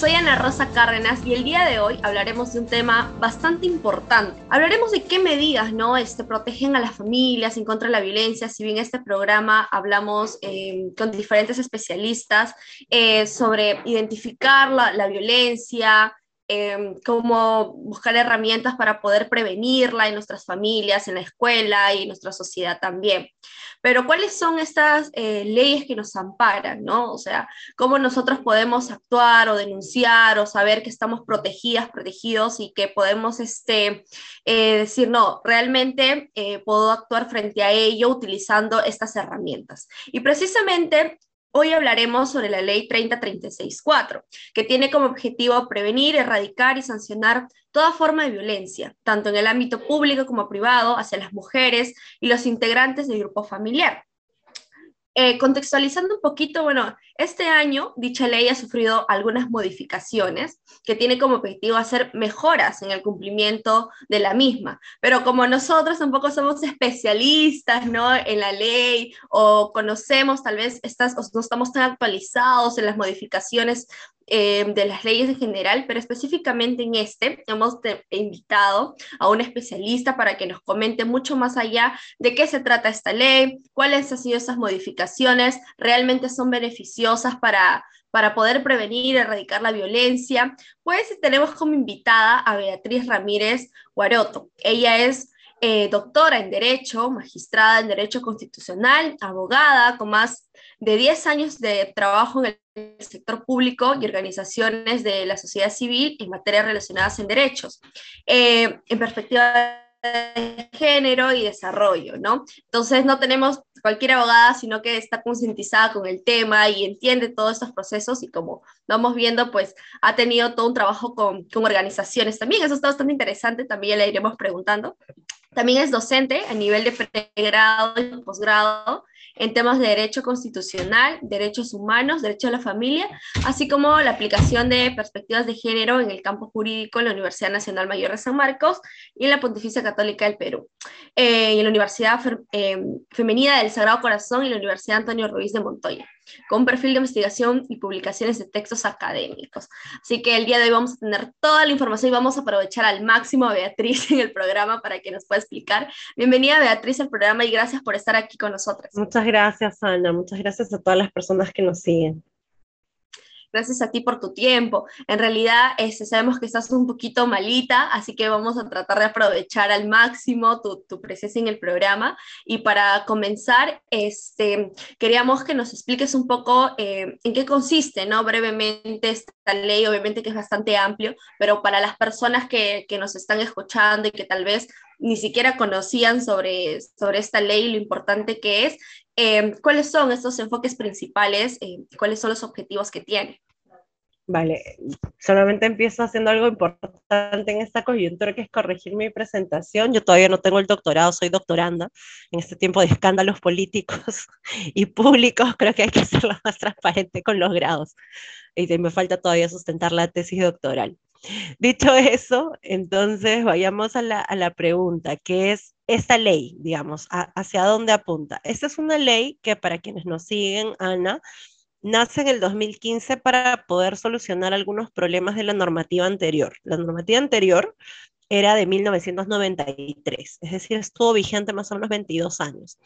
Soy Ana Rosa Cárdenas y el día de hoy hablaremos de un tema bastante importante. Hablaremos de qué medidas ¿no? este, protegen a las familias en contra de la violencia. Si bien este programa hablamos eh, con diferentes especialistas eh, sobre identificar la, la violencia, eh, cómo buscar herramientas para poder prevenirla en nuestras familias, en la escuela y en nuestra sociedad también. Pero ¿cuáles son estas eh, leyes que nos amparan? ¿no? O sea, ¿cómo nosotros podemos actuar o denunciar o saber que estamos protegidas, protegidos y que podemos este, eh, decir, no, realmente eh, puedo actuar frente a ello utilizando estas herramientas? Y precisamente Hoy hablaremos sobre la ley 30364, que tiene como objetivo prevenir, erradicar y sancionar toda forma de violencia, tanto en el ámbito público como privado, hacia las mujeres y los integrantes del grupo familiar. Eh, contextualizando un poquito, bueno, este año dicha ley ha sufrido algunas modificaciones que tiene como objetivo hacer mejoras en el cumplimiento de la misma, pero como nosotros tampoco somos especialistas, ¿no? En la ley o conocemos tal vez estas, o no estamos tan actualizados en las modificaciones eh, de las leyes en general, pero específicamente en este hemos invitado a un especialista para que nos comente mucho más allá de qué se trata esta ley, cuáles han sido esas modificaciones, realmente son beneficiosas para, para poder prevenir y erradicar la violencia. Pues tenemos como invitada a Beatriz Ramírez Guaroto. Ella es eh, doctora en Derecho, magistrada en Derecho Constitucional, abogada con más de 10 años de trabajo en el sector público y organizaciones de la sociedad civil en materias relacionadas en derechos, eh, en perspectiva de género y desarrollo, ¿no? Entonces no tenemos cualquier abogada, sino que está concientizada con el tema y entiende todos estos procesos y como vamos viendo, pues ha tenido todo un trabajo con, con organizaciones también, eso está bastante interesante, también le iremos preguntando. También es docente a nivel de pregrado y posgrado en temas de derecho constitucional, derechos humanos, derecho a la familia, así como la aplicación de perspectivas de género en el campo jurídico en la Universidad Nacional Mayor de San Marcos y en la Pontificia Católica del Perú, eh, y en la Universidad eh, Femenina del Sagrado Corazón y la Universidad Antonio Ruiz de Montoya con perfil de investigación y publicaciones de textos académicos. Así que el día de hoy vamos a tener toda la información y vamos a aprovechar al máximo a Beatriz en el programa para que nos pueda explicar. Bienvenida Beatriz al programa y gracias por estar aquí con nosotras. Muchas gracias Ana, muchas gracias a todas las personas que nos siguen gracias a ti por tu tiempo. En realidad, este, sabemos que estás un poquito malita, así que vamos a tratar de aprovechar al máximo tu, tu presencia en el programa. Y para comenzar, este, queríamos que nos expliques un poco eh, en qué consiste, ¿no? Brevemente esta ley, obviamente que es bastante amplio, pero para las personas que, que nos están escuchando y que tal vez ni siquiera conocían sobre, sobre esta ley, lo importante que es, eh, ¿cuáles son estos enfoques principales? Eh, ¿Cuáles son los objetivos que tiene? Vale, solamente empiezo haciendo algo importante en esta coyuntura, que es corregir mi presentación. Yo todavía no tengo el doctorado, soy doctoranda. En este tiempo de escándalos políticos y públicos, creo que hay que hacerlo más transparente con los grados. Y me falta todavía sustentar la tesis doctoral. Dicho eso, entonces vayamos a la, a la pregunta, que es esta ley, digamos, hacia dónde apunta. Esta es una ley que para quienes nos siguen, Ana, nace en el 2015 para poder solucionar algunos problemas de la normativa anterior. La normativa anterior era de 1993, es decir, estuvo vigente más o menos 22 años.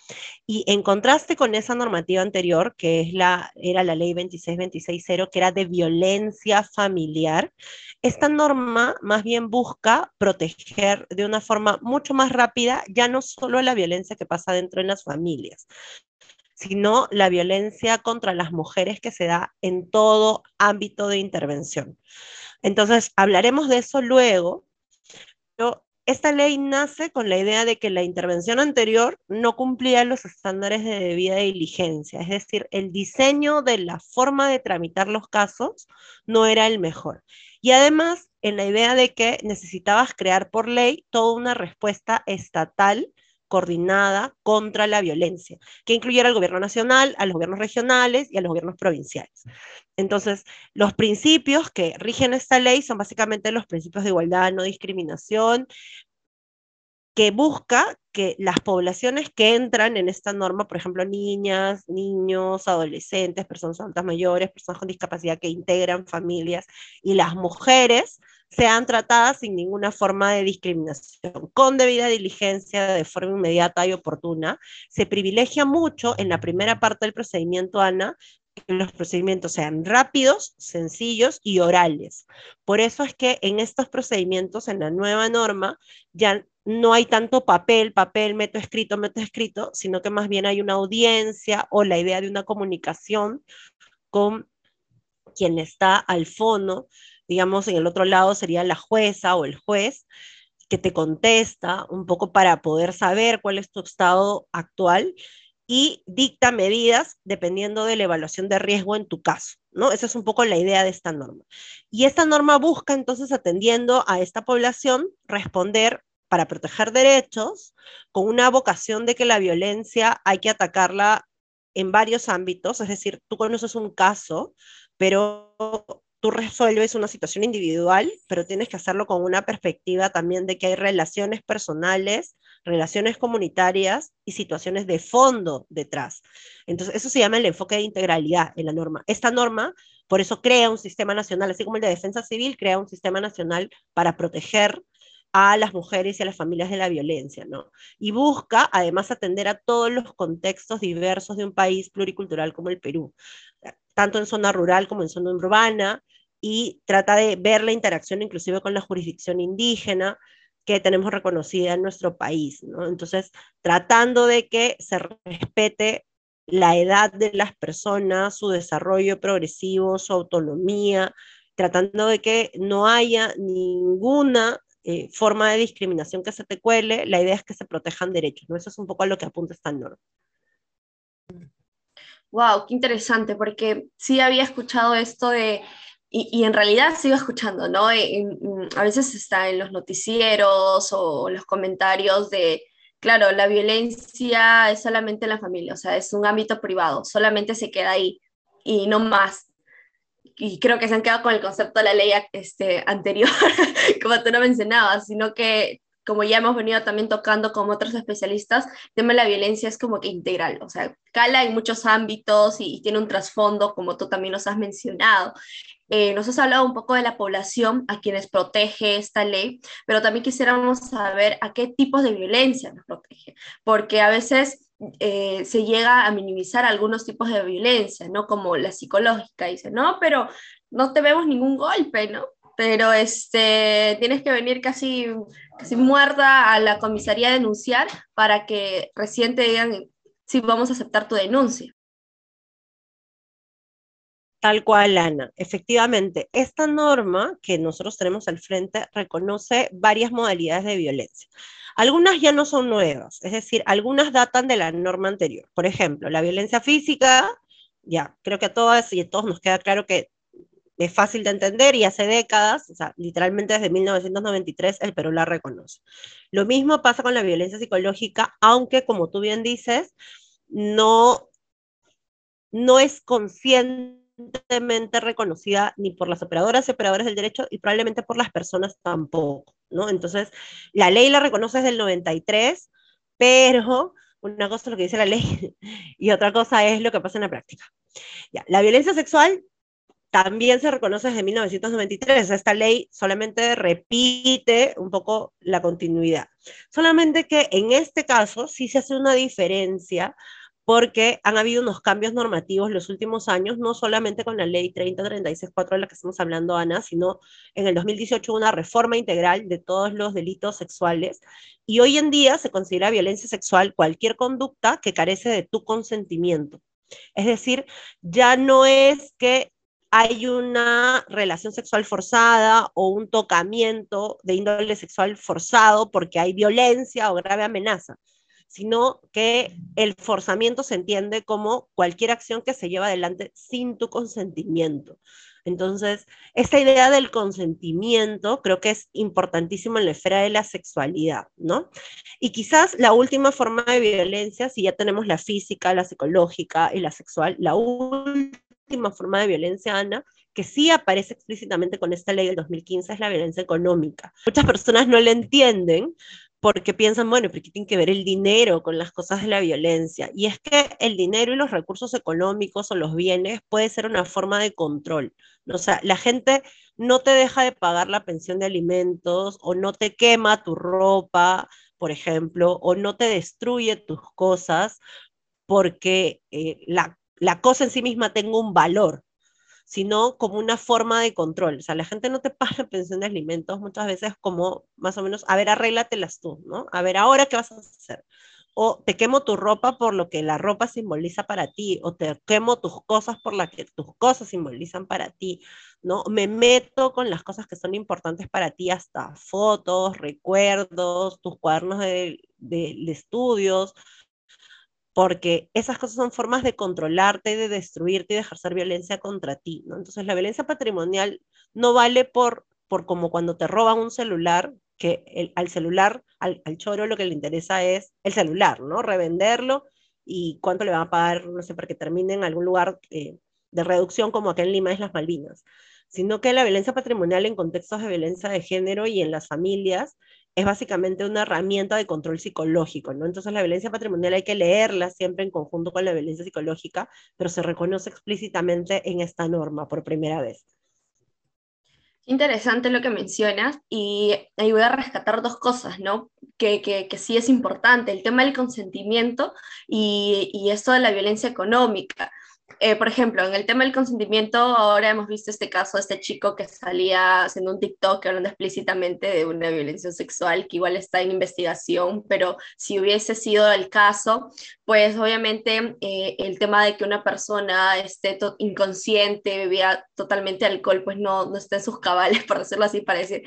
Y en contraste con esa normativa anterior, que es la, era la ley 26260, que era de violencia familiar, esta norma más bien busca proteger de una forma mucho más rápida ya no solo la violencia que pasa dentro de las familias, sino la violencia contra las mujeres que se da en todo ámbito de intervención. Entonces, hablaremos de eso luego, pero esta ley nace con la idea de que la intervención anterior no cumplía los estándares de debida diligencia, es decir, el diseño de la forma de tramitar los casos no era el mejor. Y además, en la idea de que necesitabas crear por ley toda una respuesta estatal coordinada contra la violencia, que incluyera al gobierno nacional, a los gobiernos regionales y a los gobiernos provinciales. Entonces, los principios que rigen esta ley son básicamente los principios de igualdad, no discriminación, que busca que las poblaciones que entran en esta norma, por ejemplo, niñas, niños, adolescentes, personas adultas mayores, personas con discapacidad que integran familias y las mujeres, sean tratadas sin ninguna forma de discriminación, con debida diligencia, de forma inmediata y oportuna. Se privilegia mucho en la primera parte del procedimiento, Ana, que los procedimientos sean rápidos, sencillos y orales. Por eso es que en estos procedimientos, en la nueva norma, ya no hay tanto papel, papel, meto escrito, meto escrito, sino que más bien hay una audiencia o la idea de una comunicación con quien está al fondo, digamos, en el otro lado sería la jueza o el juez, que te contesta un poco para poder saber cuál es tu estado actual y dicta medidas dependiendo de la evaluación de riesgo en tu caso, ¿no? Esa es un poco la idea de esta norma. Y esta norma busca entonces, atendiendo a esta población, responder para proteger derechos con una vocación de que la violencia hay que atacarla en varios ámbitos, es decir, tú conoces un caso, pero tú resuelves una situación individual, pero tienes que hacerlo con una perspectiva también de que hay relaciones personales, relaciones comunitarias y situaciones de fondo detrás. Entonces, eso se llama el enfoque de integralidad en la norma. Esta norma, por eso crea un sistema nacional, así como el de defensa civil, crea un sistema nacional para proteger a las mujeres y a las familias de la violencia, ¿no? Y busca además atender a todos los contextos diversos de un país pluricultural como el Perú, tanto en zona rural como en zona urbana, y trata de ver la interacción inclusive con la jurisdicción indígena que tenemos reconocida en nuestro país. Entonces, tratando de que se respete la edad de las personas, su desarrollo progresivo, su autonomía, tratando de que no haya ninguna eh, forma de discriminación que se te cuele, la idea es que se protejan derechos. Eso es un poco a lo que apunta esta norma. Wow, qué interesante, porque sí había escuchado esto de y, en realidad sigo escuchando, ¿no? a veces está en los noticieros o los comentarios de, claro, la violencia es solamente en la familia, o sea, es un ámbito privado, solamente se queda ahí y no más. Y creo que se han quedado con el concepto de la ley este, anterior, como tú no mencionabas, sino que como ya hemos venido también tocando con otros especialistas, el tema de la violencia es como que integral, o sea, cala en muchos ámbitos y, tiene un trasfondo, como tú también nos has mencionado. Eh, nos has hablado un poco de la población a quienes protege esta ley, pero también quisiéramos saber a qué tipos de violencia nos protege, porque a veces eh, se llega a minimizar algunos tipos de violencia, ¿no? Como la psicológica, dice, no, pero no te vemos ningún golpe, ¿no? Pero este, tienes que venir casi, casi muerta a la comisaría a denunciar para que recién te digan si vamos a aceptar tu denuncia. Tal cual, Ana. Efectivamente, esta norma que nosotros tenemos al frente reconoce varias modalidades de violencia. Algunas ya no son nuevas, es decir, algunas datan de la norma anterior. Por ejemplo, la violencia física, ya, creo que a todas y a todos nos queda claro que es fácil de entender y hace décadas, o sea, literalmente desde 1993 el Perú la reconoce. Lo mismo pasa con la violencia psicológica, aunque como tú bien dices, no, no es conscientemente reconocida ni por las operadoras y operadores del derecho y probablemente por las personas tampoco, ¿no? Entonces, la ley la reconoce desde el 93, pero una cosa es lo que dice la ley y otra cosa es lo que pasa en la práctica. Ya, la violencia sexual también se reconoce desde 1993. Esta ley solamente repite un poco la continuidad. Solamente que en este caso sí se hace una diferencia porque han habido unos cambios normativos los últimos años, no solamente con la ley 3036-4 de la que estamos hablando, Ana, sino en el 2018 una reforma integral de todos los delitos sexuales. Y hoy en día se considera violencia sexual cualquier conducta que carece de tu consentimiento. Es decir, ya no es que hay una relación sexual forzada o un tocamiento de índole sexual forzado porque hay violencia o grave amenaza, sino que el forzamiento se entiende como cualquier acción que se lleva adelante sin tu consentimiento. Entonces, esta idea del consentimiento creo que es importantísimo en la esfera de la sexualidad, ¿no? Y quizás la última forma de violencia, si ya tenemos la física, la psicológica y la sexual, la última forma de violencia, Ana, que sí aparece explícitamente con esta ley del 2015 es la violencia económica. Muchas personas no la entienden porque piensan, bueno, pero ¿qué tiene que ver el dinero con las cosas de la violencia? Y es que el dinero y los recursos económicos o los bienes puede ser una forma de control. O sea, la gente no te deja de pagar la pensión de alimentos o no te quema tu ropa, por ejemplo, o no te destruye tus cosas porque eh, la, la cosa en sí misma tenga un valor, sino como una forma de control. O sea, la gente no te paga pensión de alimentos muchas veces como más o menos, a ver, arréglatelas tú, ¿no? A ver, ahora qué vas a hacer. O te quemo tu ropa por lo que la ropa simboliza para ti, o te quemo tus cosas por lo que tus cosas simbolizan para ti, ¿no? Me meto con las cosas que son importantes para ti, hasta fotos, recuerdos, tus cuadernos de, de, de estudios, porque esas cosas son formas de controlarte, de destruirte y de ejercer violencia contra ti, ¿no? Entonces la violencia patrimonial no vale por, por como cuando te roban un celular, que el, al celular, al, al, choro lo que le interesa es el celular, ¿no? Revenderlo y cuánto le van a pagar, no sé, para que termine en algún lugar eh, de reducción como acá en Lima es las Malvinas, sino que la violencia patrimonial en contextos de violencia de género y en las familias es básicamente una herramienta de control psicológico, ¿no? Entonces la violencia patrimonial hay que leerla siempre en conjunto con la violencia psicológica, pero se reconoce explícitamente en esta norma por primera vez. Interesante lo que mencionas y ahí voy a rescatar dos cosas, ¿no? Que, que, que sí es importante, el tema del consentimiento y, y esto de la violencia económica. Eh, por ejemplo, en el tema del consentimiento, ahora hemos visto este caso de este chico que salía haciendo un TikTok hablando explícitamente de una violencia sexual que igual está en investigación, pero si hubiese sido el caso, pues obviamente eh, el tema de que una persona esté inconsciente, bebía totalmente alcohol, pues no, no está en sus cabales, por decirlo así, para decir,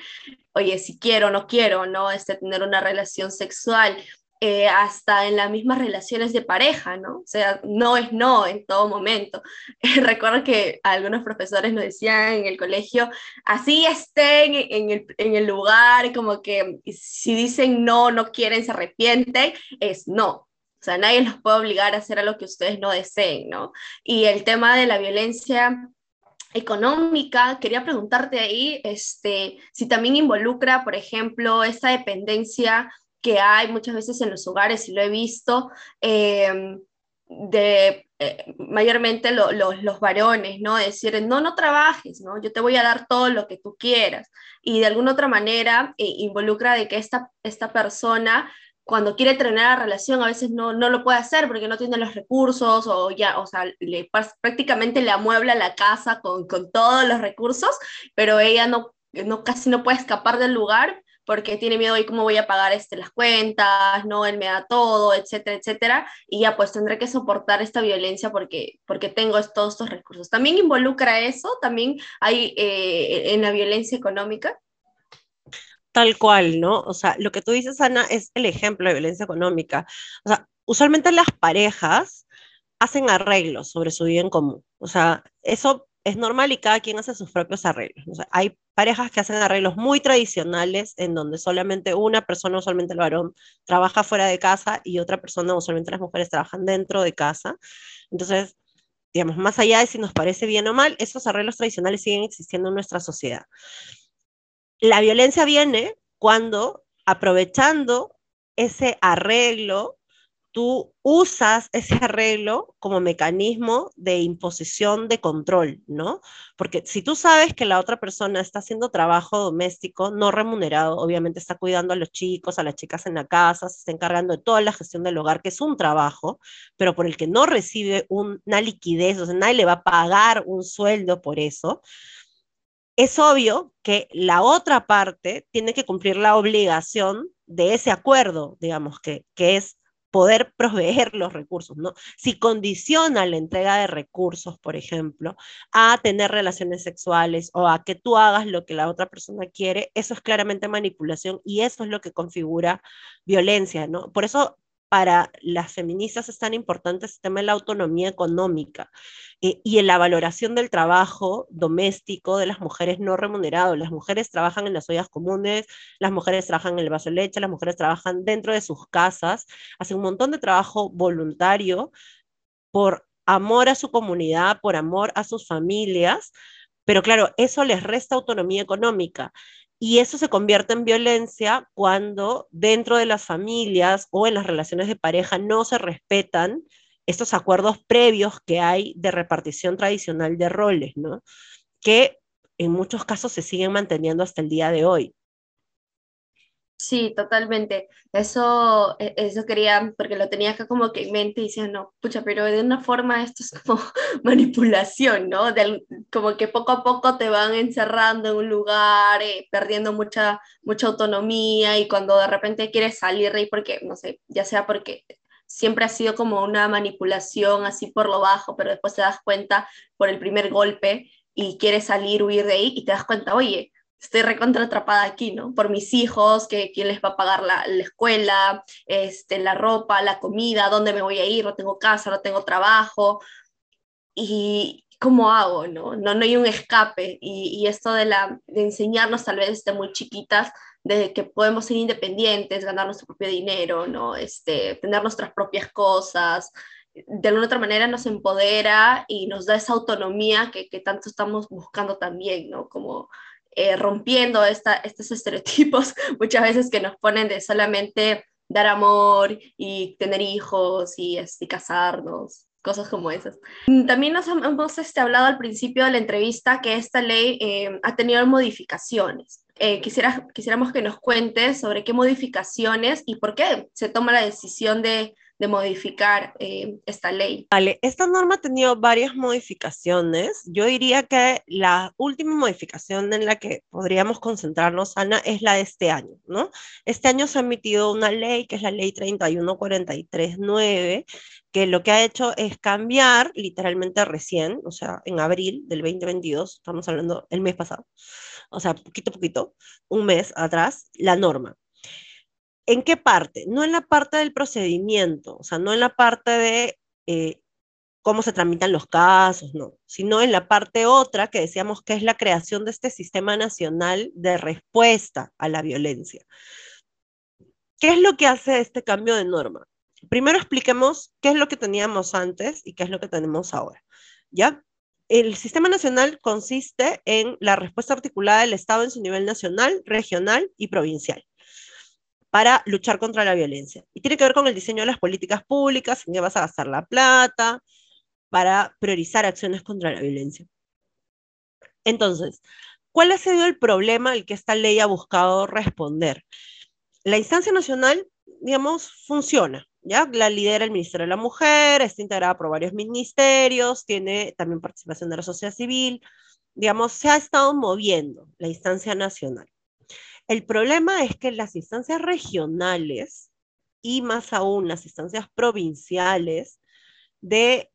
oye, si quiero o no quiero, ¿no? Este, tener una relación sexual. Eh, hasta en las mismas relaciones de pareja, ¿no? O sea, no es no en todo momento. recuerdo que algunos profesores nos decían en el colegio, así estén en el, en el lugar, como que si dicen no, no quieren, se arrepienten, es no. O sea, nadie los puede obligar a hacer a lo que ustedes no deseen, ¿no? Y el tema de la violencia económica, quería preguntarte ahí, este, si también involucra, por ejemplo, esta dependencia que hay muchas veces en los hogares, y lo he visto, eh, de eh, mayormente los varones, ¿no? Decir, no, no trabajes, ¿no? Yo te voy a dar todo lo que tú quieras. Y de alguna otra manera eh, involucra de que esta, esta persona cuando quiere terminar la relación a veces no, no lo puede hacer porque no tiene los recursos o ya, o sea, prácticamente le amuebla la casa con, con todos los recursos, pero ella no, no, casi no puede escapar del lugar porque tiene miedo de cómo voy a pagar este, las cuentas, no, él me da todo, etcétera, etcétera, y ya pues tendré que soportar esta violencia porque, porque tengo todos estos recursos. ¿También involucra eso? ¿También hay eh, en la violencia económica? Tal cual, ¿no? O sea, lo que tú dices, Ana, es el ejemplo de violencia económica. O sea, usualmente las parejas hacen arreglos sobre su vida común. O sea, eso es normal y cada quien hace sus propios arreglos. Hay parejas que hacen arreglos muy tradicionales en donde solamente una persona, usualmente el varón, trabaja fuera de casa y otra persona, usualmente las mujeres, trabajan dentro de casa. Entonces, digamos, más allá de si nos parece bien o mal, esos arreglos tradicionales siguen existiendo en nuestra sociedad. La violencia viene cuando, aprovechando ese arreglo, tú usas ese arreglo como mecanismo de imposición de control, ¿no? Porque si tú sabes que la otra persona está haciendo trabajo doméstico no remunerado, obviamente está cuidando a los chicos, a las chicas en la casa, se está encargando de toda la gestión del hogar, que es un trabajo, pero por el que no recibe una liquidez, o sea, nadie le va a pagar un sueldo por eso, es obvio que la otra parte tiene que cumplir la obligación de ese acuerdo, digamos, que, que es poder proveer los recursos, ¿no? Si condiciona la entrega de recursos, por ejemplo, a tener relaciones sexuales o a que tú hagas lo que la otra persona quiere, eso es claramente manipulación y eso es lo que configura violencia, ¿no? Por eso para las feministas es tan importante el tema de la autonomía económica eh, y en la valoración del trabajo doméstico de las mujeres no remunerado. Las mujeres trabajan en las ollas comunes, las mujeres trabajan en el vaso de leche, las mujeres trabajan dentro de sus casas, hacen un montón de trabajo voluntario por amor a su comunidad, por amor a sus familias, pero claro, eso les resta autonomía económica. Y eso se convierte en violencia cuando dentro de las familias o en las relaciones de pareja no se respetan estos acuerdos previos que hay de repartición tradicional de roles, ¿no? Que en muchos casos se siguen manteniendo hasta el día de hoy. Sí, totalmente. Eso, e, eso quería, porque lo tenía acá como que en mente y decía, no, pucha, pero de una forma esto es como manipulación, ¿no? como que poco a poco te van encerrando en un lugar, eh, perdiendo mucha, mucha autonomía y cuando de repente quieres salir de ahí porque, no sé, ya sea porque siempre ha sido como una manipulación así por lo bajo, pero después te das cuenta por el primer golpe y quieres salir, huir de ahí y te das cuenta, oye, estoy recontra atrapada aquí, ¿no? Por mis hijos, que quién les va a pagar la, la, escuela, este, la ropa, la comida, dónde me voy a ir, no tengo casa, no tengo trabajo. Y cómo hago, ¿no? No, no hay un escape. Y, y esto de, la, de enseñarnos tal vez desde muy chiquitas, de que podemos ser independientes, ganar nuestro propio dinero, ¿no? Este, tener nuestras propias cosas, de alguna otra manera nos empodera y nos da esa autonomía que, que tanto estamos buscando también, ¿no? Como eh, rompiendo esta, estos estereotipos muchas veces que nos ponen de solamente dar amor y tener hijos y, este, casarnos, cosas como esas. También nos hemos este, hablado al principio de la entrevista que esta ley eh, ha tenido modificaciones. Eh, quisiera, quisiéramos que nos cuentes sobre qué modificaciones y por qué se toma la decisión de de modificar eh, esta ley. Vale, esta norma ha tenido varias modificaciones. Yo diría que la última modificación en la que podríamos concentrarnos, Ana, es la de este año, ¿no? Este año se ha emitido una ley, que es la ley 31439, que lo que ha hecho es cambiar literalmente recién, o sea, en abril del 2022, estamos hablando el mes pasado, o sea, poquito a poquito, un mes atrás, la norma. ¿En qué parte? No en la parte del procedimiento, o sea, no en la parte de eh, cómo se tramitan los casos, no, sino en la parte otra que decíamos que es la creación de este sistema nacional de respuesta a la violencia. ¿Qué es lo que hace este cambio de norma? Primero expliquemos qué es lo que teníamos antes y qué es lo que tenemos ahora. ¿Ya? El sistema nacional consiste en la respuesta articulada del Estado en su nivel nacional, regional y provincial para luchar contra la violencia. Y tiene que ver con el diseño de las políticas públicas, en qué vas a gastar la plata, para priorizar acciones contra la violencia. Entonces, ¿cuál ha sido el problema al que esta ley ha buscado responder? La instancia nacional, digamos, funciona, ¿ya? La lidera el Ministerio de la Mujer, está integrada por varios ministerios, tiene también participación de la sociedad civil, digamos, se ha estado moviendo la instancia nacional. El problema es que las instancias regionales y más aún las instancias provinciales de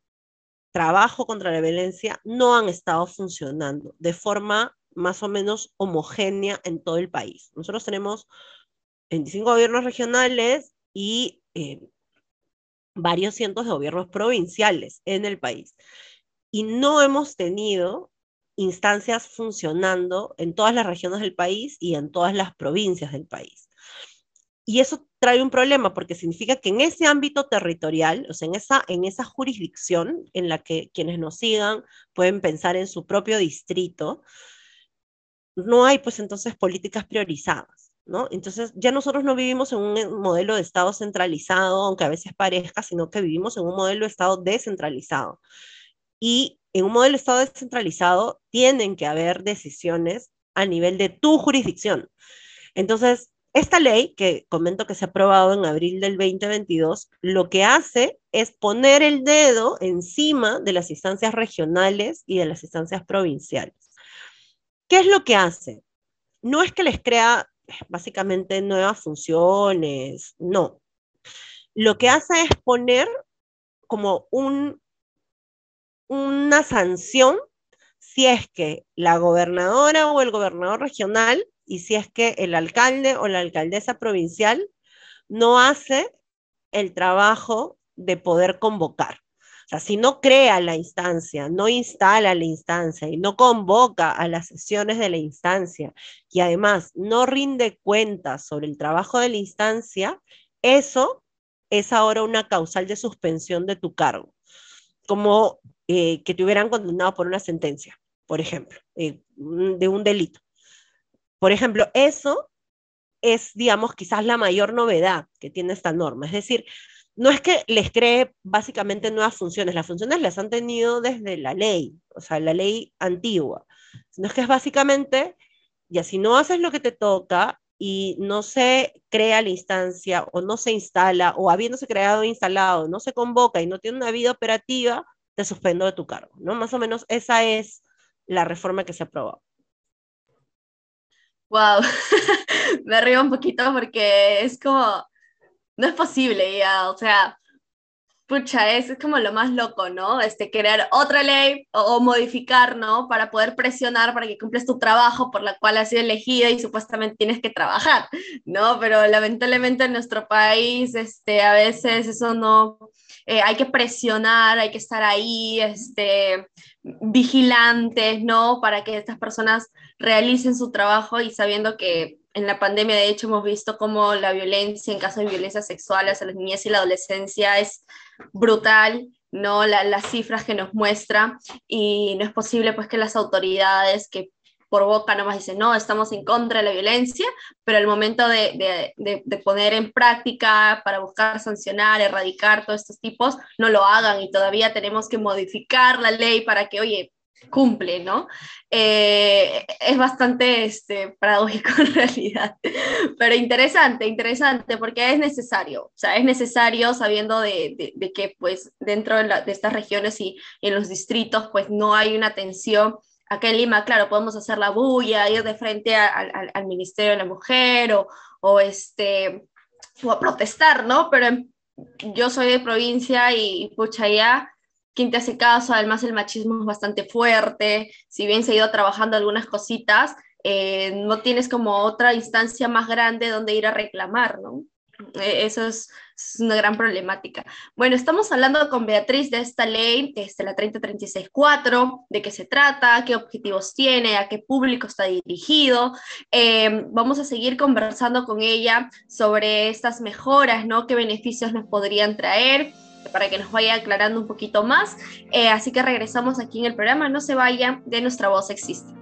trabajo contra la violencia no han estado funcionando de forma más o menos homogénea en todo el país. Nosotros tenemos 25 gobiernos regionales y eh, varios cientos de gobiernos provinciales en el país. Y no hemos tenido instancias funcionando en todas las regiones del país y en todas las provincias del país. Y eso trae un problema porque significa que en ese ámbito territorial, o sea, en esa, en esa jurisdicción en la que quienes nos sigan pueden pensar en su propio distrito, no hay pues entonces políticas priorizadas, ¿no? Entonces ya nosotros no vivimos en un modelo de Estado centralizado, aunque a veces parezca, sino que vivimos en un modelo de Estado descentralizado. Y en un modelo de Estado descentralizado tienen que haber decisiones a nivel de tu jurisdicción. Entonces, esta ley que comento que se ha aprobado en abril del 2022, lo que hace es poner el dedo encima de las instancias regionales y de las instancias provinciales. ¿Qué es lo que hace? No es que les crea básicamente nuevas funciones, no. Lo que hace es poner como un una sanción si es que la gobernadora o el gobernador regional y si es que el alcalde o la alcaldesa provincial no hace el trabajo de poder convocar. O sea, si no crea la instancia, no instala la instancia y no convoca a las sesiones de la instancia y además no rinde cuentas sobre el trabajo de la instancia, eso es ahora una causal de suspensión de tu cargo, como eh, que te hubieran condenado por una sentencia, por ejemplo, eh, de un delito. Por ejemplo, eso es, digamos, quizás la mayor novedad que tiene esta norma. Es decir, no es que les cree básicamente nuevas funciones, las funciones las han tenido desde la ley, o sea, la ley antigua, sino es que es básicamente, ya si no haces lo que te toca y no se crea la instancia o no se instala o habiéndose creado e instalado, no se convoca y no tiene una vida operativa, te suspendo de tu cargo, ¿no? Más o menos esa es la reforma que se aprobó. Wow, me río un poquito porque es como, no es posible ya, o sea, pucha, es, como lo más loco, ¿no? Este, crear otra ley o, modificar, ¿no? Para poder presionar para que cumples tu trabajo por la cual has sido elegida y supuestamente tienes que trabajar, ¿no? Pero lamentablemente en nuestro país, este, a veces eso no, eh, hay que presionar, hay que estar ahí, este, vigilantes, ¿no? Para que estas personas realicen su trabajo y sabiendo que en la pandemia, de hecho, hemos visto cómo la violencia, en caso de violencia sexual hacia las niñas y la adolescencia, es brutal, ¿no? las cifras que nos muestra y no es posible, pues, que las autoridades que por boca nomás dicen, no, estamos en contra de la violencia, pero al momento de, de, de, poner en práctica para buscar sancionar, erradicar todos estos tipos, no lo hagan y todavía tenemos que modificar la ley para que, oye, cumple, ¿no? Eh, es bastante este, paradójico en realidad, pero interesante, interesante, porque es necesario, o sea, es necesario sabiendo de, de, que pues dentro de, estas regiones y, en los distritos pues no hay una atención. Acá en Lima, claro, podemos hacer la bulla, ir de frente al Ministerio de la Mujer o, o, este, o a protestar, ¿no? Pero yo soy de provincia y pucha, ya quién te hace caso, además el machismo es bastante fuerte, si bien se ha ido trabajando algunas cositas, eh, no tienes como otra instancia más grande donde ir a reclamar, ¿no? E, eso es, una gran problemática. Bueno, estamos hablando con Beatriz de esta ley, este, la 3036.4, de qué se trata, qué objetivos tiene, a qué público está dirigido. Eh, vamos a seguir conversando con ella sobre estas mejoras, ¿no? ¿Qué beneficios nos podrían traer? Para que nos vaya aclarando un poquito más. Eh, así que regresamos aquí en el programa. No se vayan, de nuestra voz existe.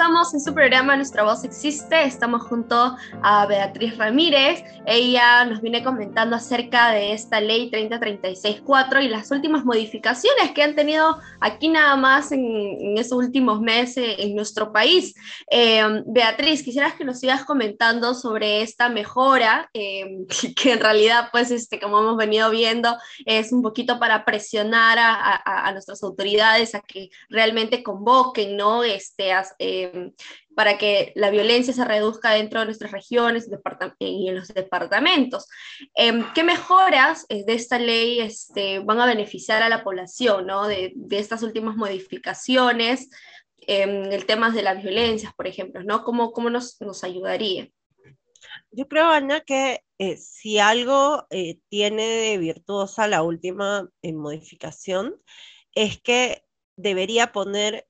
Estamos en su programa Nuestra Voz Existe. Estamos junto a Beatriz Ramírez. Ella nos viene comentando acerca de esta ley 3036-4 y las últimas modificaciones que han tenido aquí nada más en, en estos últimos meses en nuestro país. Eh, Beatriz, quisieras que nos sigas comentando sobre esta mejora, eh, que en realidad, pues, este, como hemos venido viendo, es un poquito para presionar a, nuestras autoridades a que realmente convoquen, ¿no? Este, eh, este, para que la violencia se reduzca dentro de nuestras regiones y en los departamentos. Em, ¿Qué mejoras de esta ley este, van a beneficiar a la población ¿no? de, estas últimas modificaciones? en el tema de las violencias, por ejemplo, ¿no? ¿Cómo, nos, ayudaría? Yo creo, Ana, que eh, si algo eh, tiene de virtuosa la última eh, modificación, es que debería poner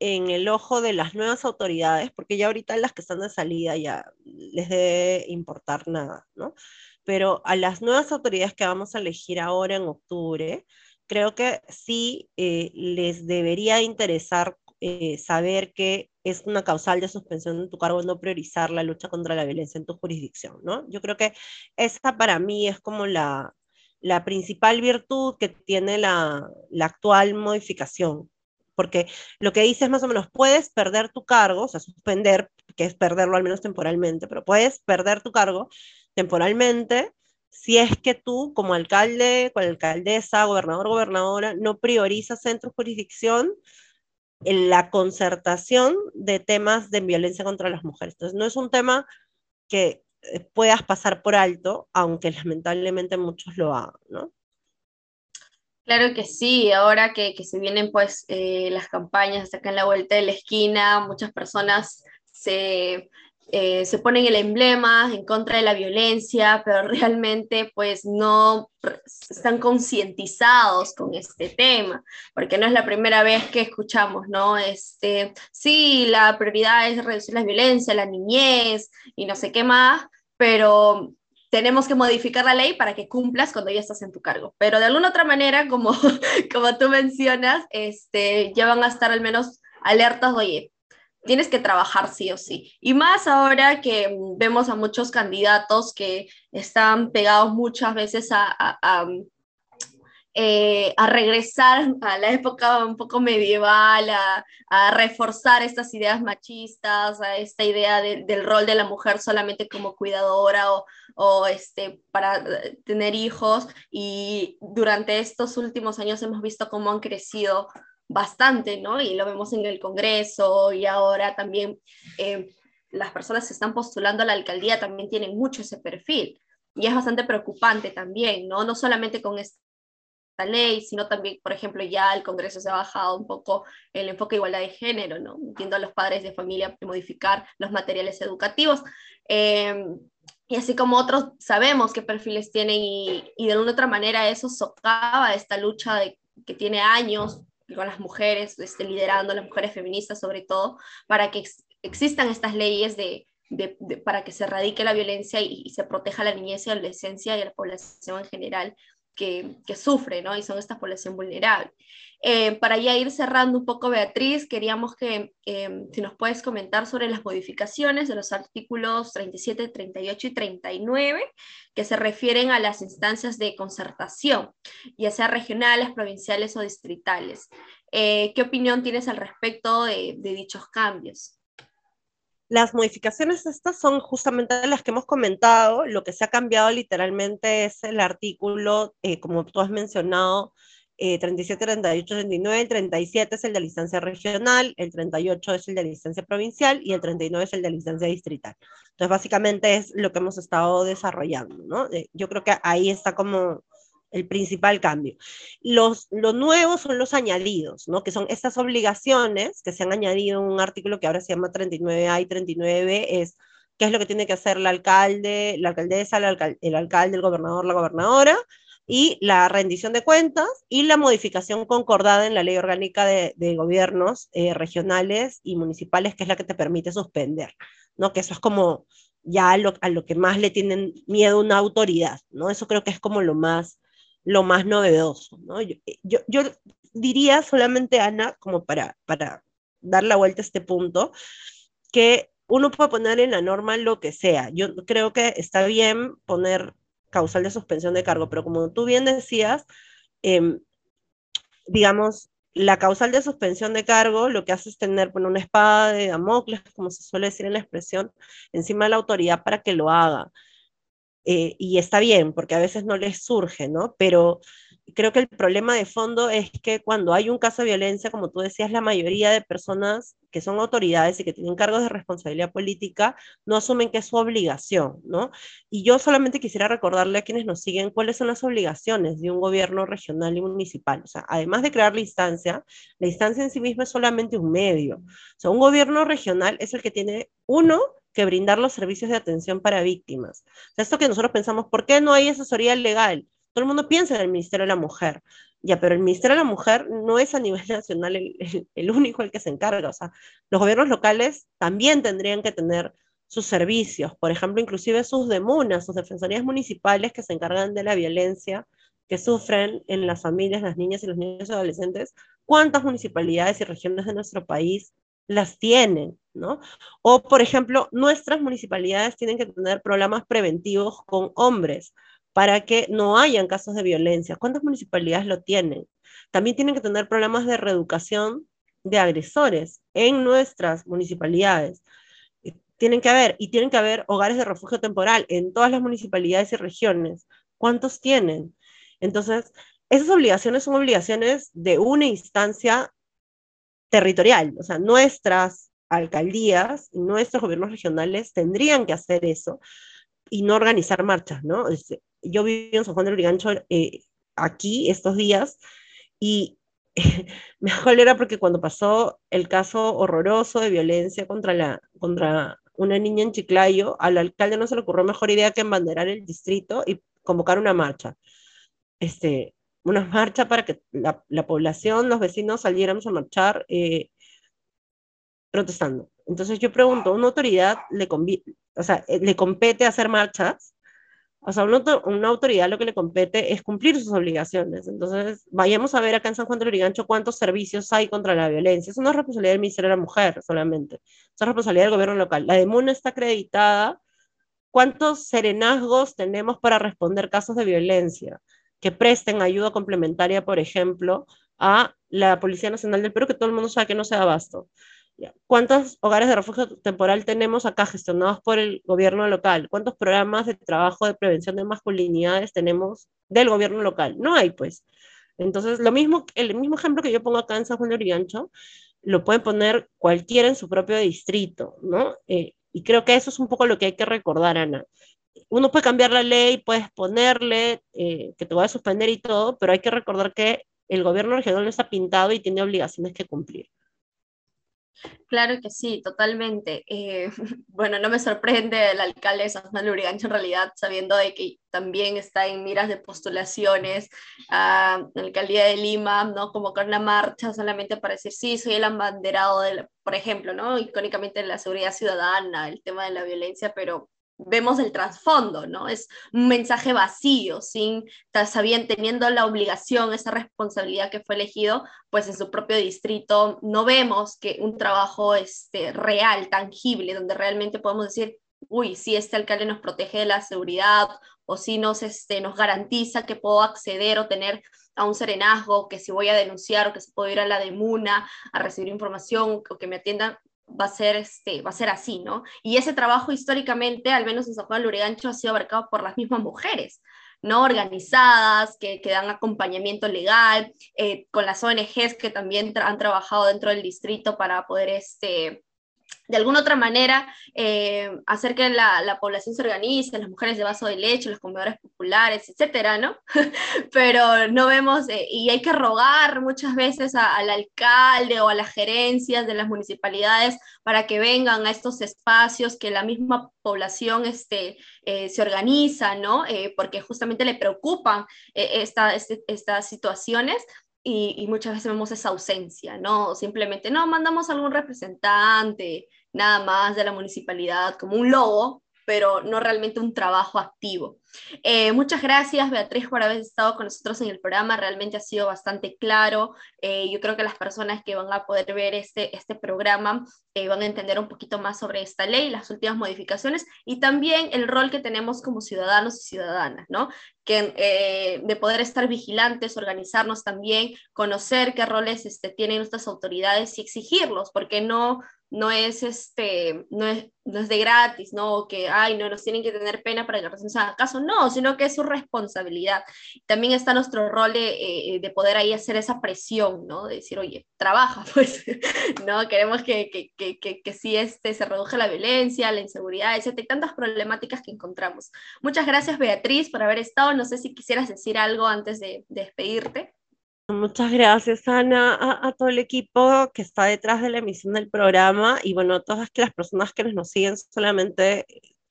en el ojo de las nuevas autoridades, porque ya ahorita las que están de salida ya les debe importar nada, ¿no? Pero a las nuevas autoridades que vamos a elegir ahora en octubre, creo que sí les debería interesar saber que es una causal de suspensión de tu cargo no priorizar la lucha contra la violencia en tu jurisdicción, ¿no? Yo creo que esa para mí es como la, la principal virtud que tiene la, la actual modificación, porque lo que dice es más o menos, puedes perder tu cargo, o sea, suspender, que es perderlo al menos temporalmente, pero puedes perder tu cargo temporalmente si es que tú como alcalde, como alcaldesa, gobernador, gobernadora, no priorizas en jurisdicción en la concertación de temas de violencia contra las mujeres. Entonces, no es un tema que eh, puedas pasar por alto, aunque lamentablemente muchos lo hagan, ¿no? Claro que sí, ahora que, que se vienen pues eh, las campañas acá en la vuelta de la esquina, muchas personas se eh, se ponen el emblema en contra de la violencia, pero realmente pues no están concientizados con este tema, porque no es la primera vez que escuchamos, ¿no? Este, sí, la prioridad es reducir la violencia, la niñez y no sé qué más, pero tenemos que modificar la ley para que cumplas cuando ya estás en tu cargo. Pero de alguna otra manera, como, como tú mencionas, este, ya van a estar al menos alertas, oye, tienes que trabajar sí o sí. Y más ahora que vemos a muchos candidatos que están pegados muchas veces a, eh, a, regresar a la época un poco medieval, a, reforzar estas ideas machistas, a esta idea del rol de la mujer solamente como cuidadora o, o este, para eh, tener hijos. Y durante estos últimos años hemos visto cómo han crecido bastante, ¿no? Y lo vemos en el Congreso y ahora también eh, las personas que están postulando a la alcaldía también tienen mucho ese perfil. Y es bastante preocupante también, ¿no? No solamente con esta ley, sino también, por ejemplo, ya el Congreso se ha bajado un poco el enfoque de igualdad de género, ¿no? Entiendo a los padres de familia modificar los materiales educativos. Em, y así como otros sabemos qué perfiles tienen y, de alguna otra manera eso socava esta lucha que tiene años con las mujeres, este, liderando las mujeres feministas sobre todo, para que existan estas leyes de, para que se erradique la violencia y, y, se proteja la niñez y la adolescencia y la población en general que, que sufre, ¿no? Y son esta población vulnerable. Eh, para ya ir cerrando un poco, Beatriz, queríamos que si nos puedes comentar sobre las modificaciones de los artículos 37, 38 y 39 que se refieren a las instancias de concertación, ya sea regionales, provinciales o distritales. Eh, ¿Qué opinión tienes al respecto de dichos cambios? Las modificaciones estas son justamente las que hemos comentado. Lo que se ha cambiado literalmente es el artículo, como tú has mencionado, 37, 38, 39, el 37 es el de licencia regional, el 38 es el de licencia provincial y el 39 es el de licencia distrital. Entonces, básicamente es lo que hemos estado desarrollando, ¿no? Eh, yo creo que ahí está como el principal cambio. Los, los nuevos son los añadidos, ¿no? Que son estas obligaciones que se han añadido en un artículo que ahora se llama 39A y 39B, es qué es lo que tiene que hacer el alcalde, la alcaldesa, el alcalde, el, alcalde, el gobernador, la gobernadora, y la rendición de cuentas y la modificación concordada en la ley orgánica de, gobiernos eh, regionales y municipales, que es la que te permite suspender, ¿no? Que eso es como ya a lo, a lo que más le tienen miedo una autoridad, ¿no? Eso creo que es como lo más, lo más novedoso, ¿no? Yo, yo, diría solamente, Ana, como para, para dar la vuelta a este punto, que uno puede poner en la norma lo que sea. Yo creo que está bien poner causal de suspensión de cargo, pero como tú bien decías, em, digamos, la causal de suspensión de cargo lo que hace es tener bueno, una espada de Damocles, como se suele decir en la expresión, encima de la autoridad para que lo haga. Eh, y está bien, porque a veces no les surge, ¿no? Pero creo que el problema de fondo es que cuando hay un caso de violencia, como tú decías, la mayoría de personas que son autoridades y que tienen cargos de responsabilidad política no asumen que es su obligación, ¿no? Y yo solamente quisiera recordarle a quienes nos siguen cuáles son las obligaciones de un gobierno regional y municipal. O sea, además de crear la instancia, la instancia en sí misma es solamente un medio. O sea, un gobierno regional es el que tiene, uno, que brindar los servicios de atención para víctimas. Esto que nosotros pensamos, ¿por qué no hay asesoría legal? Todo el mundo piensa en el Ministerio de la Mujer, ya, pero el Ministerio de la Mujer no es a nivel nacional el, único el que se encarga. O sea, los gobiernos locales también tendrían que tener sus servicios, por ejemplo, inclusive sus demunas, sus defensorías municipales que se encargan de la violencia que sufren en las familias, las niñas y los niños adolescentes. ¿Cuántas municipalidades y regiones de nuestro país las tienen? ¿no? O, por ejemplo, nuestras municipalidades tienen que tener programas preventivos con hombres para que no hayan casos de violencia. ¿Cuántas municipalidades lo tienen? También tienen que tener programas de reeducación de agresores en nuestras municipalidades. Tienen que haber, y tienen que haber hogares de refugio temporal en todas las municipalidades y regiones. ¿Cuántos tienen? Entonces, esas obligaciones son obligaciones de una instancia territorial, o sea, nuestras alcaldías nuestros gobiernos regionales tendrían que hacer eso y no organizar marchas, ¿no? yo viví en San Juan del Urigancho eh, aquí estos días y me era porque cuando pasó el caso horroroso de violencia contra, la, contra una niña en Chiclayo, al alcalde no se le ocurrió mejor idea que embanderar el distrito y convocar una marcha. Este, una marcha para que la, la población, los vecinos saliéramos a marchar eh, protestando. Entonces yo pregunto, ¿una autoridad le, o sea, eh, le compete hacer marchas? O sea, una, una, autoridad lo que le compete es cumplir sus obligaciones. Entonces, vayamos a ver acá en San Juan de Lurigancho cuántos servicios hay contra la violencia. Eso no es responsabilidad del Ministerio de la Mujer solamente. Eso es responsabilidad del gobierno local. La DEMUNA está acreditada. ¿Cuántos serenazgos tenemos para responder casos de violencia? Que presten ayuda complementaria, por ejemplo, a la Policía Nacional del Perú, que todo el mundo sabe que no se da abasto. ¿Cuántos hogares de refugio temporal tenemos acá gestionados por el gobierno local? ¿Cuántos programas de trabajo de prevención de masculinidades tenemos del gobierno local? No hay, pues. Entonces, lo mismo, el mismo ejemplo que yo pongo acá en San Juan de Urigancho, lo pueden poner cualquiera en su propio distrito, ¿no? Eh, y creo que eso es un poco lo que hay que recordar, Ana. Uno puede cambiar la ley, puedes ponerle eh, que te voy a suspender y todo, pero hay que recordar que el gobierno regional está pintado y tiene obligaciones que cumplir. Claro que sí, totalmente. Eh, bueno, no me sorprende el alcalde de San Juan de Urigancho en realidad, sabiendo de que también está en miras de postulaciones a la alcaldía de Lima, ¿no? Convocar una marcha solamente para decir, sí, soy el abanderado, de por ejemplo, ¿no? Icónicamente la seguridad ciudadana, el tema de la violencia, pero vemos el trasfondo, ¿no? Es un mensaje vacío, sin sabiendo, teniendo la obligación, esa responsabilidad que fue elegido, pues en su propio distrito no vemos que un trabajo este, real, tangible, donde realmente podemos decir, uy, si este alcalde nos protege de la seguridad o si nos, este, nos garantiza que puedo acceder o tener a un serenazgo, que si voy a denunciar o que se puedo ir a la demuna a recibir información o que me atiendan va a ser, este, va a ser así, ¿no? Y ese trabajo históricamente, al menos en San Juan Lurigancho, ha sido abarcado por las mismas mujeres, ¿no? Organizadas, que, que dan acompañamiento legal, eh, con las ONGs que también han trabajado dentro del distrito para poder, este, de alguna otra manera eh, hacer que la, la, población se organice, las mujeres de vaso de leche, los comedores populares, etcétera, ¿no? Pero no vemos, eh, y hay que rogar muchas veces al alcalde o a las gerencias de las municipalidades para que vengan a estos espacios que la misma población este, eh, se organiza, ¿no? porque justamente le preocupan esta, este, estas situaciones y, muchas veces vemos esa ausencia, ¿no? Simplemente, no, mandamos algún representante, nada más de la municipalidad, como un logo, pero no realmente un trabajo activo. Eh, muchas gracias, Beatriz, por haber estado con nosotros en el programa. Realmente ha sido bastante claro. Eh, yo creo que las personas que van a poder ver este, este programa eh, van a entender un poquito más sobre esta ley, las últimas modificaciones y también el rol que tenemos como ciudadanos y ciudadanas, ¿no? Que, de poder estar vigilantes, organizarnos también, conocer qué roles este, tienen nuestras autoridades y exigirlos, porque no no es, este, no es, no es de gratis, ¿no? que, ay, no, nos tienen que tener pena para que recién se haga caso, no, sino que es su responsabilidad. También está nuestro rol de, eh, de poder ahí hacer esa presión, ¿no? De decir, oye, trabaja, pues, ¿no? Queremos que, que, que, que, que sí este, se reduzca la violencia, la inseguridad, etc. Tantas problemáticas que encontramos. Muchas gracias, Beatriz, por haber estado. No sé si quisieras decir algo antes de despedirte. Muchas gracias, Ana, a, todo el equipo que está detrás de la emisión del programa y bueno, a todas las personas que nos siguen, solamente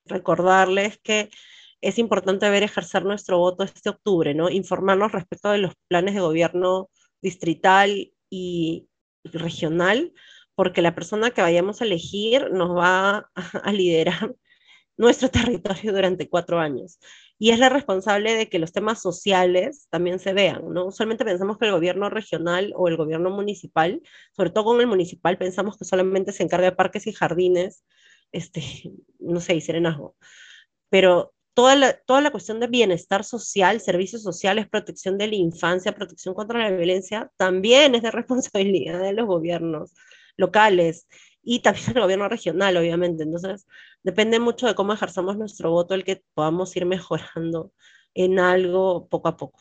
recordarles que es importante ver ejercer nuestro voto este octubre, ¿no? Informarnos respecto de los planes de gobierno distrital y regional, porque la persona que vayamos a elegir nos va a liderar nuestro territorio durante cuatro años y es la responsable de que los temas sociales también se vean, ¿no? Usualmente pensamos que el gobierno regional o el gobierno municipal, sobre todo con el municipal, pensamos que solamente se encarga de parques y jardines, este, no sé, y serenazgo. Pero toda la, toda la cuestión de bienestar social, servicios sociales, protección de la infancia, protección contra la violencia, también es de responsabilidad de los gobiernos locales y también el gobierno regional, obviamente. Entonces, depende mucho de cómo ejerzamos nuestro voto, el que podamos ir mejorando en algo poco a poco.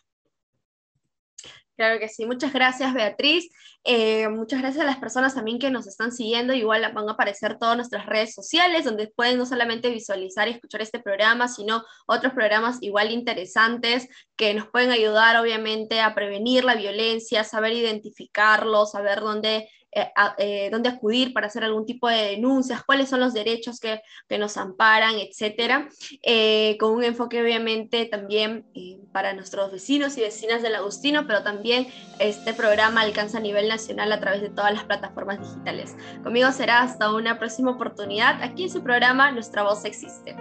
Claro que sí, muchas gracias Beatriz, eh, muchas gracias a las personas también que nos están siguiendo, igual van a aparecer todas nuestras redes sociales donde pueden no solamente visualizar y escuchar este programa, sino otros programas igual interesantes que nos pueden ayudar obviamente a prevenir la violencia, saber identificarlo, saber dónde eh, dónde acudir para hacer algún tipo de denuncias, cuáles son los derechos que, que nos amparan, etcétera, eh, con un enfoque obviamente también eh, para nuestros vecinos y vecinas del Agustino, pero también este programa alcanza a nivel nacional a través de todas las plataformas digitales. Conmigo será hasta una próxima oportunidad aquí en su programa Nuestra Voz Existe.